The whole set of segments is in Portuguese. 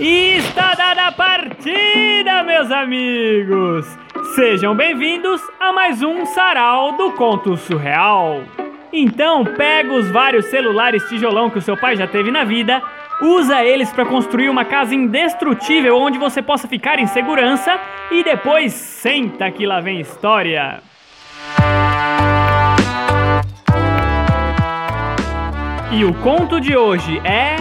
E está dada a partida, meus amigos! Sejam bem-vindos a mais um sarau do Conto Surreal. Então, pega os vários celulares tijolão que o seu pai já teve na vida, usa eles para construir uma casa indestrutível onde você possa ficar em segurança e depois senta que lá vem história. E o conto de hoje é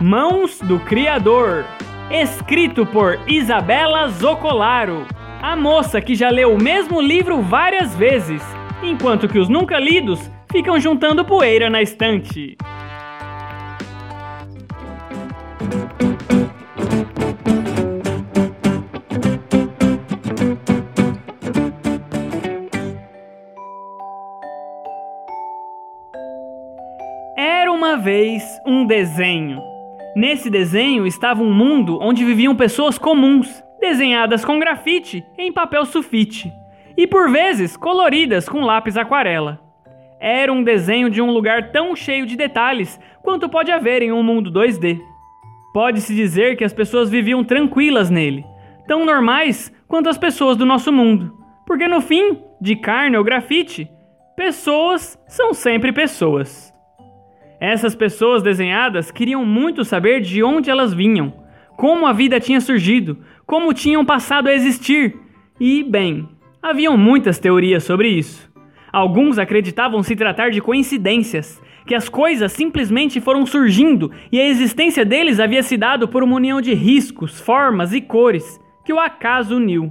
Mãos do Criador, escrito por Isabela Zocolaro, a moça que já leu o mesmo livro várias vezes, enquanto que os nunca lidos ficam juntando poeira na estante. Era uma vez um desenho Nesse desenho estava um mundo onde viviam pessoas comuns, desenhadas com grafite em papel sulfite e por vezes coloridas com lápis aquarela. Era um desenho de um lugar tão cheio de detalhes quanto pode haver em um mundo 2D. Pode-se dizer que as pessoas viviam tranquilas nele, tão normais quanto as pessoas do nosso mundo, porque no fim, de carne ou grafite, pessoas são sempre pessoas. Essas pessoas desenhadas queriam muito saber de onde elas vinham, como a vida tinha surgido, como tinham passado a existir. E, bem, haviam muitas teorias sobre isso. Alguns acreditavam se tratar de coincidências, que as coisas simplesmente foram surgindo e a existência deles havia se dado por uma união de riscos, formas e cores que o acaso uniu.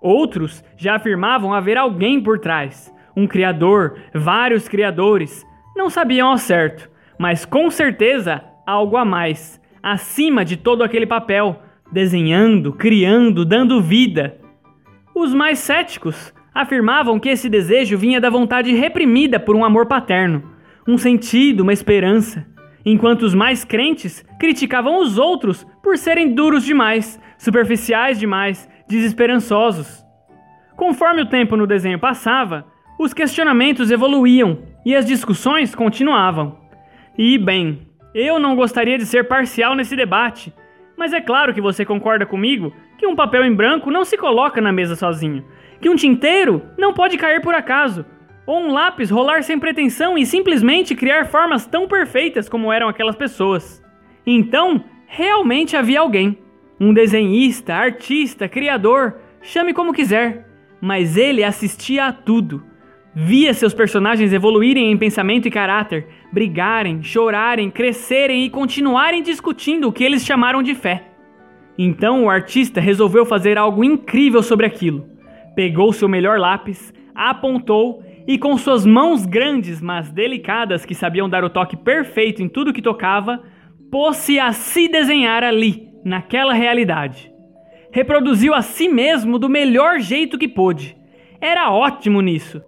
Outros já afirmavam haver alguém por trás, um criador, vários criadores, não sabiam ao certo, mas com certeza algo a mais, acima de todo aquele papel, desenhando, criando, dando vida. Os mais céticos afirmavam que esse desejo vinha da vontade reprimida por um amor paterno, um sentido, uma esperança, enquanto os mais crentes criticavam os outros por serem duros demais, superficiais demais, desesperançosos. Conforme o tempo no desenho passava, os questionamentos evoluíam e as discussões continuavam. E, bem, eu não gostaria de ser parcial nesse debate, mas é claro que você concorda comigo que um papel em branco não se coloca na mesa sozinho, que um tinteiro não pode cair por acaso, ou um lápis rolar sem pretensão e simplesmente criar formas tão perfeitas como eram aquelas pessoas. Então, realmente havia alguém, um desenhista, artista, criador, chame como quiser, mas ele assistia a tudo Via seus personagens evoluírem em pensamento e caráter, brigarem, chorarem, crescerem e continuarem discutindo o que eles chamaram de fé. Então o artista resolveu fazer algo incrível sobre aquilo. Pegou seu melhor lápis, apontou e com suas mãos grandes, mas delicadas, que sabiam dar o toque perfeito em tudo que tocava, pôs-se a se desenhar ali, naquela realidade. Reproduziu a si mesmo do melhor jeito que pôde. Era ótimo nisso.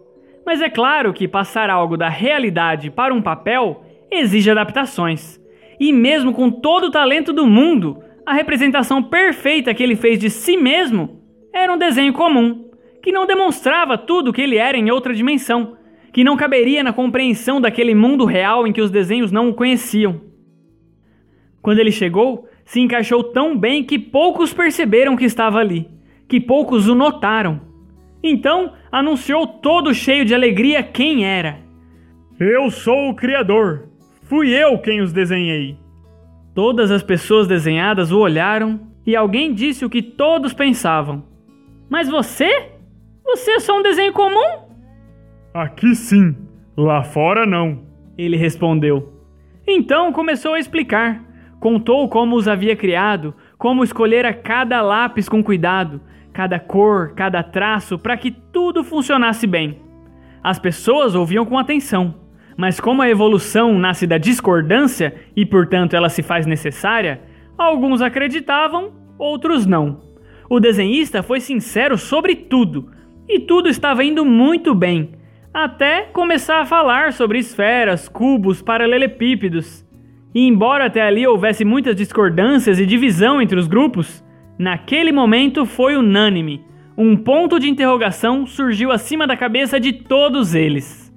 Mas é claro que passar algo da realidade para um papel exige adaptações. E mesmo com todo o talento do mundo, a representação perfeita que ele fez de si mesmo era um desenho comum, que não demonstrava tudo o que ele era em outra dimensão, que não caberia na compreensão daquele mundo real em que os desenhos não o conheciam. Quando ele chegou, se encaixou tão bem que poucos perceberam que estava ali, que poucos o notaram. Então anunciou todo cheio de alegria quem era. Eu sou o Criador. Fui eu quem os desenhei. Todas as pessoas desenhadas o olharam e alguém disse o que todos pensavam. Mas você? Você é só um desenho comum? Aqui sim, lá fora não. Ele respondeu. Então começou a explicar. Contou como os havia criado, como escolhera cada lápis com cuidado, cada cor, cada traço, para que tudo funcionasse bem. As pessoas ouviam com atenção, mas como a evolução nasce da discordância e, portanto, ela se faz necessária, alguns acreditavam, outros não. O desenhista foi sincero sobre tudo, e tudo estava indo muito bem, até começar a falar sobre esferas, cubos, paralelepípedos. E embora até ali houvesse muitas discordâncias e divisão entre os grupos, Naquele momento foi unânime. Um ponto de interrogação surgiu acima da cabeça de todos eles.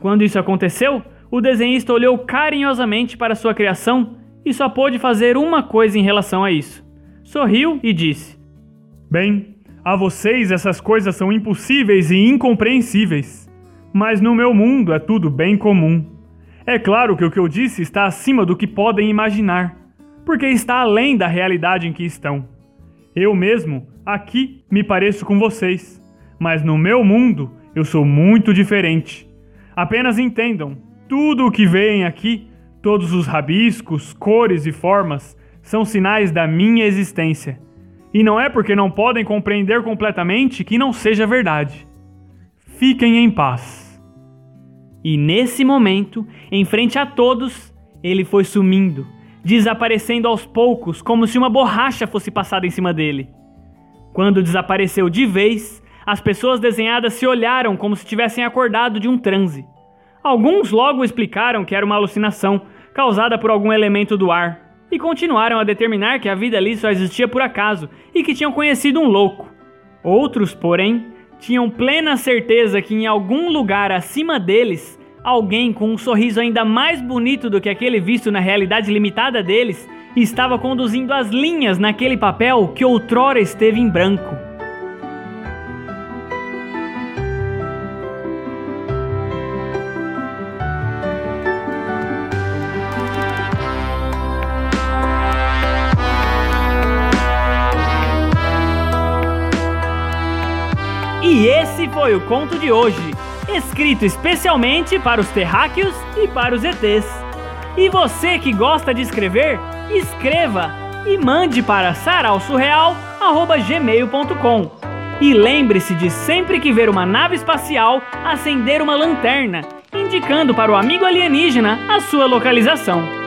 Quando isso aconteceu, o desenhista olhou carinhosamente para sua criação e só pôde fazer uma coisa em relação a isso. Sorriu e disse: Bem, a vocês essas coisas são impossíveis e incompreensíveis, mas no meu mundo é tudo bem comum. É claro que o que eu disse está acima do que podem imaginar, porque está além da realidade em que estão. Eu mesmo, aqui, me pareço com vocês, mas no meu mundo eu sou muito diferente. Apenas entendam: tudo o que veem aqui, todos os rabiscos, cores e formas, são sinais da minha existência. E não é porque não podem compreender completamente que não seja verdade. Fiquem em paz. E nesse momento, em frente a todos, ele foi sumindo, desaparecendo aos poucos, como se uma borracha fosse passada em cima dele. Quando desapareceu de vez, as pessoas desenhadas se olharam como se tivessem acordado de um transe. Alguns logo explicaram que era uma alucinação causada por algum elemento do ar e continuaram a determinar que a vida ali só existia por acaso e que tinham conhecido um louco. Outros, porém, tinham plena certeza que em algum lugar acima deles, alguém com um sorriso ainda mais bonito do que aquele visto na realidade limitada deles estava conduzindo as linhas naquele papel que outrora esteve em branco. E esse foi o conto de hoje, escrito especialmente para os terráqueos e para os ETs. E você que gosta de escrever, escreva e mande para sarausurreal@gmail.com. E lembre-se de sempre que ver uma nave espacial acender uma lanterna, indicando para o amigo alienígena a sua localização.